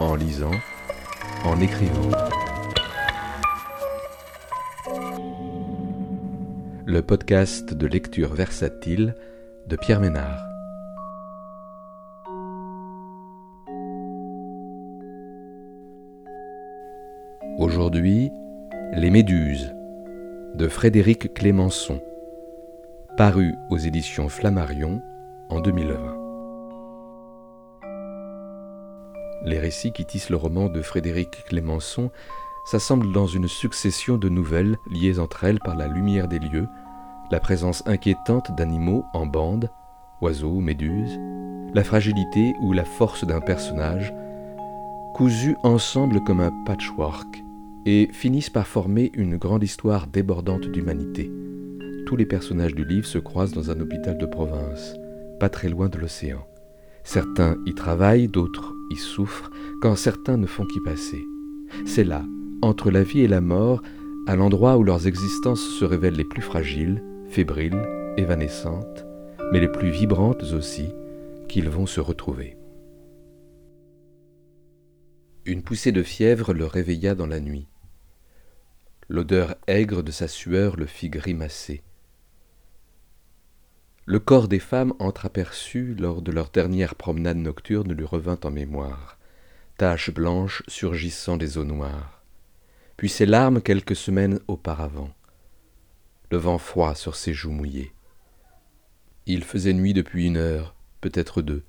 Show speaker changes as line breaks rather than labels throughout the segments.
en lisant, en écrivant. Le podcast de lecture versatile de Pierre Ménard. Aujourd'hui, Les Méduses de Frédéric Clémenceau, paru aux éditions Flammarion en 2020. Les récits qui tissent le roman de Frédéric Clémenceau s'assemblent dans une succession de nouvelles liées entre elles par la lumière des lieux, la présence inquiétante d'animaux en bande, oiseaux, méduses, la fragilité ou la force d'un personnage, cousus ensemble comme un patchwork, et finissent par former une grande histoire débordante d'humanité. Tous les personnages du livre se croisent dans un hôpital de province, pas très loin de l'océan. Certains y travaillent, d'autres y souffrent, quand certains ne font qu'y passer. C'est là, entre la vie et la mort, à l'endroit où leurs existences se révèlent les plus fragiles, fébriles, évanescentes, mais les plus vibrantes aussi, qu'ils vont se retrouver. Une poussée de fièvre le réveilla dans la nuit. L'odeur aigre de sa sueur le fit grimacer. Le corps des femmes entreaperçues lors de leur dernière promenade nocturne lui revint en mémoire, taches blanches surgissant des eaux noires, puis ses larmes quelques semaines auparavant, le vent froid sur ses joues mouillées. Il faisait nuit depuis une heure, peut-être deux.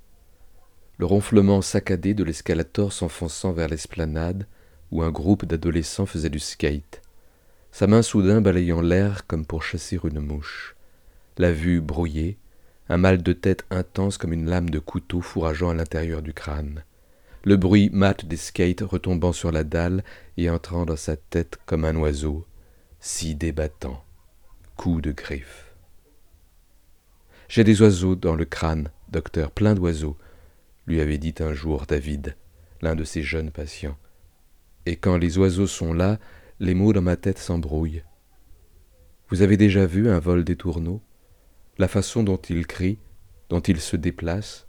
Le ronflement saccadé de l'escalator s'enfonçant vers l'esplanade où un groupe d'adolescents faisait du skate sa main soudain balayant l'air comme pour chasser une mouche, la vue brouillée, un mal de tête intense comme une lame de couteau fourrageant à l'intérieur du crâne, le bruit mat des skates retombant sur la dalle et entrant dans sa tête comme un oiseau, si débattant, coup de griffe. J'ai des oiseaux dans le crâne, docteur, plein d'oiseaux, lui avait dit un jour David, l'un de ses jeunes patients. Et quand les oiseaux sont là, les mots dans ma tête s'embrouillent. Vous avez déjà vu un vol des tourneaux? La façon dont ils crient, dont ils se déplacent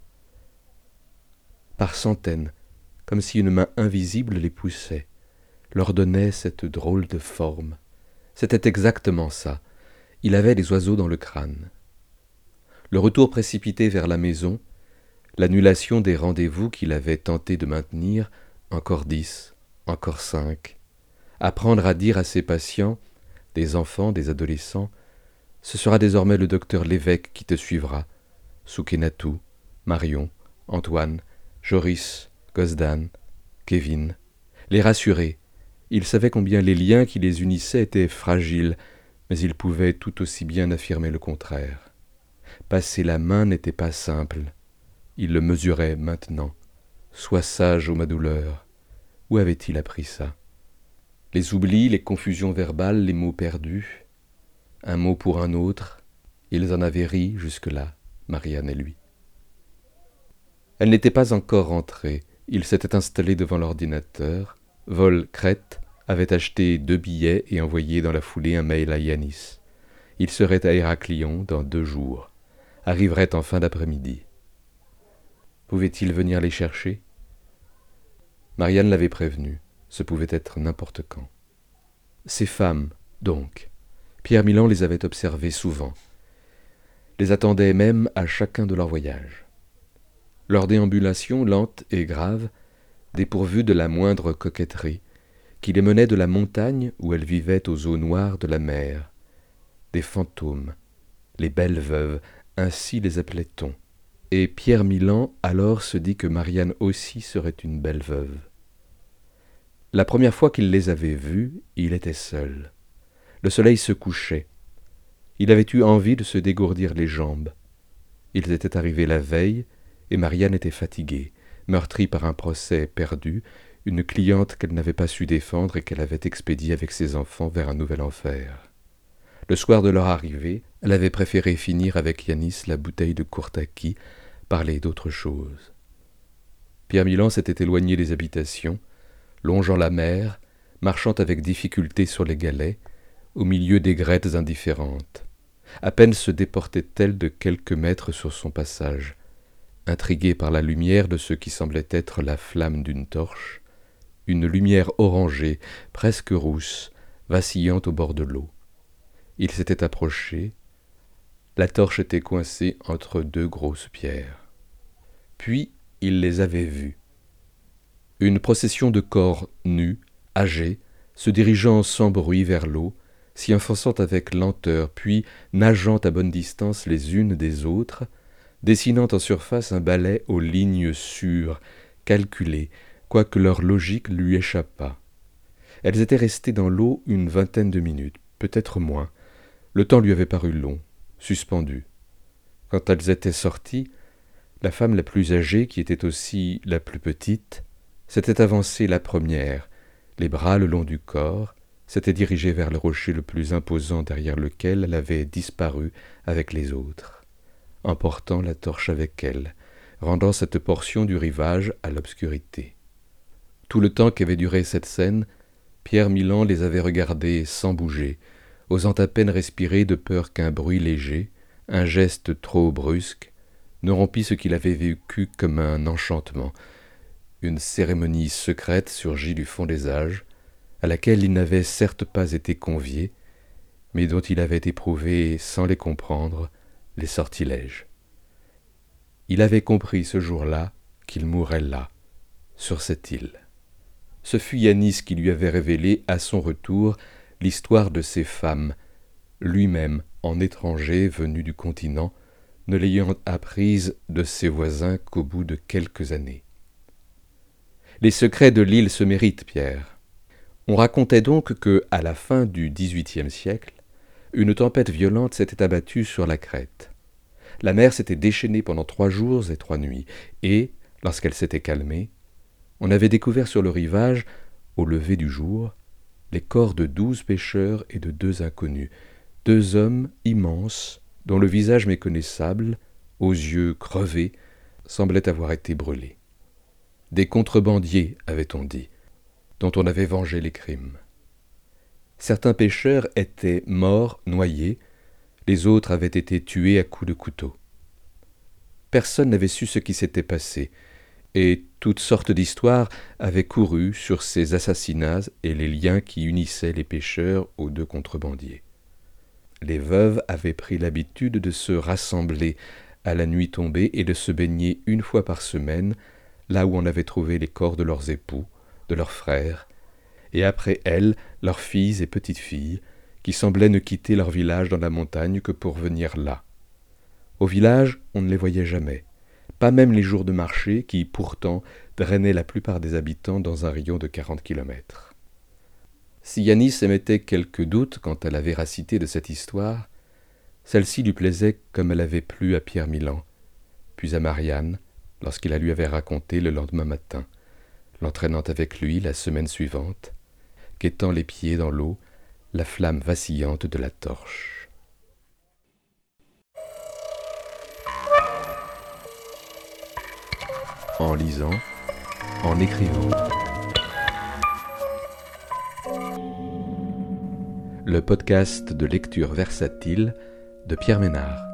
Par centaines, comme si une main invisible les poussait, leur donnait cette drôle de forme. C'était exactement ça. Il avait les oiseaux dans le crâne. Le retour précipité vers la maison, l'annulation des rendez-vous qu'il avait tenté de maintenir, encore dix, encore cinq, apprendre à dire à ses patients, des enfants, des adolescents, ce sera désormais le docteur l'évêque qui te suivra, Soukenatou, Marion, Antoine, Joris, Gosdan, Kevin, les rassurer. Il savait combien les liens qui les unissaient étaient fragiles, mais il pouvait tout aussi bien affirmer le contraire. Passer la main n'était pas simple. Il le mesurait maintenant. Sois sage, ô ma douleur. Où avait-il appris ça? Les oublis, les confusions verbales, les mots perdus, un mot pour un autre, ils en avaient ri jusque-là, Marianne et lui. Elle n'était pas encore rentrée, il s'était installé devant l'ordinateur, Vol Crête avait acheté deux billets et envoyé dans la foulée un mail à Yanis. Il serait à Héraclion dans deux jours, arriverait en fin d'après-midi. Pouvait-il venir les chercher? Marianne l'avait prévenu ce pouvait être n'importe quand. Ces femmes, donc, Pierre Milan les avait observées souvent, les attendait même à chacun de leurs voyages. Leur déambulation lente et grave, dépourvue de la moindre coquetterie, qui les menait de la montagne où elles vivaient aux eaux noires de la mer, des fantômes, les belles veuves, ainsi les appelait-on. Et Pierre Milan alors se dit que Marianne aussi serait une belle veuve. La première fois qu'il les avait vues, il était seul. Le soleil se couchait. Il avait eu envie de se dégourdir les jambes. Ils étaient arrivés la veille, et Marianne était fatiguée, meurtrie par un procès perdu, une cliente qu'elle n'avait pas su défendre et qu'elle avait expédiée avec ses enfants vers un nouvel enfer. Le soir de leur arrivée, elle avait préféré finir avec Yanis la bouteille de Courtaki, parler d'autre chose. Pierre Milan s'était éloigné des habitations, longeant la mer, marchant avec difficulté sur les galets, au milieu des grettes indifférentes. À peine se déportait-elle de quelques mètres sur son passage. intrigué par la lumière de ce qui semblait être la flamme d'une torche, une lumière orangée, presque rousse, vacillant au bord de l'eau. Il s'était approché, la torche était coincée entre deux grosses pierres. Puis il les avait vus. Une procession de corps nus, âgés, se dirigeant sans bruit vers l'eau, s'y enfonçant avec lenteur, puis nageant à bonne distance les unes des autres, dessinant en surface un balai aux lignes sûres, calculées, quoique leur logique lui échappât. Elles étaient restées dans l'eau une vingtaine de minutes, peut-être moins. Le temps lui avait paru long, suspendu. Quand elles étaient sorties, la femme la plus âgée, qui était aussi la plus petite, s'était avancée la première, les bras le long du corps, s'était dirigée vers le rocher le plus imposant derrière lequel elle avait disparu avec les autres, emportant la torche avec elle, rendant cette portion du rivage à l'obscurité. Tout le temps qu'avait duré cette scène, Pierre Milan les avait regardés sans bouger, osant à peine respirer de peur qu'un bruit léger, un geste trop brusque, ne rompit ce qu'il avait vécu comme un enchantement, une cérémonie secrète surgit du fond des âges, à laquelle il n'avait certes pas été convié, mais dont il avait éprouvé, sans les comprendre, les sortilèges. Il avait compris ce jour-là qu'il mourrait là, sur cette île. Ce fut Yanis qui lui avait révélé, à son retour, l'histoire de ces femmes, lui-même, en étranger venu du continent, ne l'ayant apprise de ses voisins qu'au bout de quelques années. Les secrets de l'île se méritent, Pierre. On racontait donc que, à la fin du XVIIIe siècle, une tempête violente s'était abattue sur la crête. La mer s'était déchaînée pendant trois jours et trois nuits, et, lorsqu'elle s'était calmée, on avait découvert sur le rivage, au lever du jour, les corps de douze pêcheurs et de deux inconnus, deux hommes immenses, dont le visage méconnaissable, aux yeux crevés, semblait avoir été brûlé. Des contrebandiers, avait-on dit, dont on avait vengé les crimes. Certains pêcheurs étaient morts, noyés, les autres avaient été tués à coups de couteau. Personne n'avait su ce qui s'était passé, et toutes sortes d'histoires avaient couru sur ces assassinats et les liens qui unissaient les pêcheurs aux deux contrebandiers. Les veuves avaient pris l'habitude de se rassembler à la nuit tombée et de se baigner une fois par semaine là où on avait trouvé les corps de leurs époux, de leurs frères, et après elles leurs filles et petites-filles, qui semblaient ne quitter leur village dans la montagne que pour venir là. Au village, on ne les voyait jamais, pas même les jours de marché qui, pourtant, drainaient la plupart des habitants dans un rayon de quarante kilomètres. Si Yanis émettait quelques doutes quant à la véracité de cette histoire, celle-ci lui plaisait comme elle avait plu à Pierre Milan, puis à Marianne, lorsqu'il la lui avait raconté le lendemain matin, l'entraînant avec lui la semaine suivante, quêtant les pieds dans l'eau, la flamme vacillante de la torche. En lisant, en écrivant. Le podcast de lecture versatile de Pierre Ménard.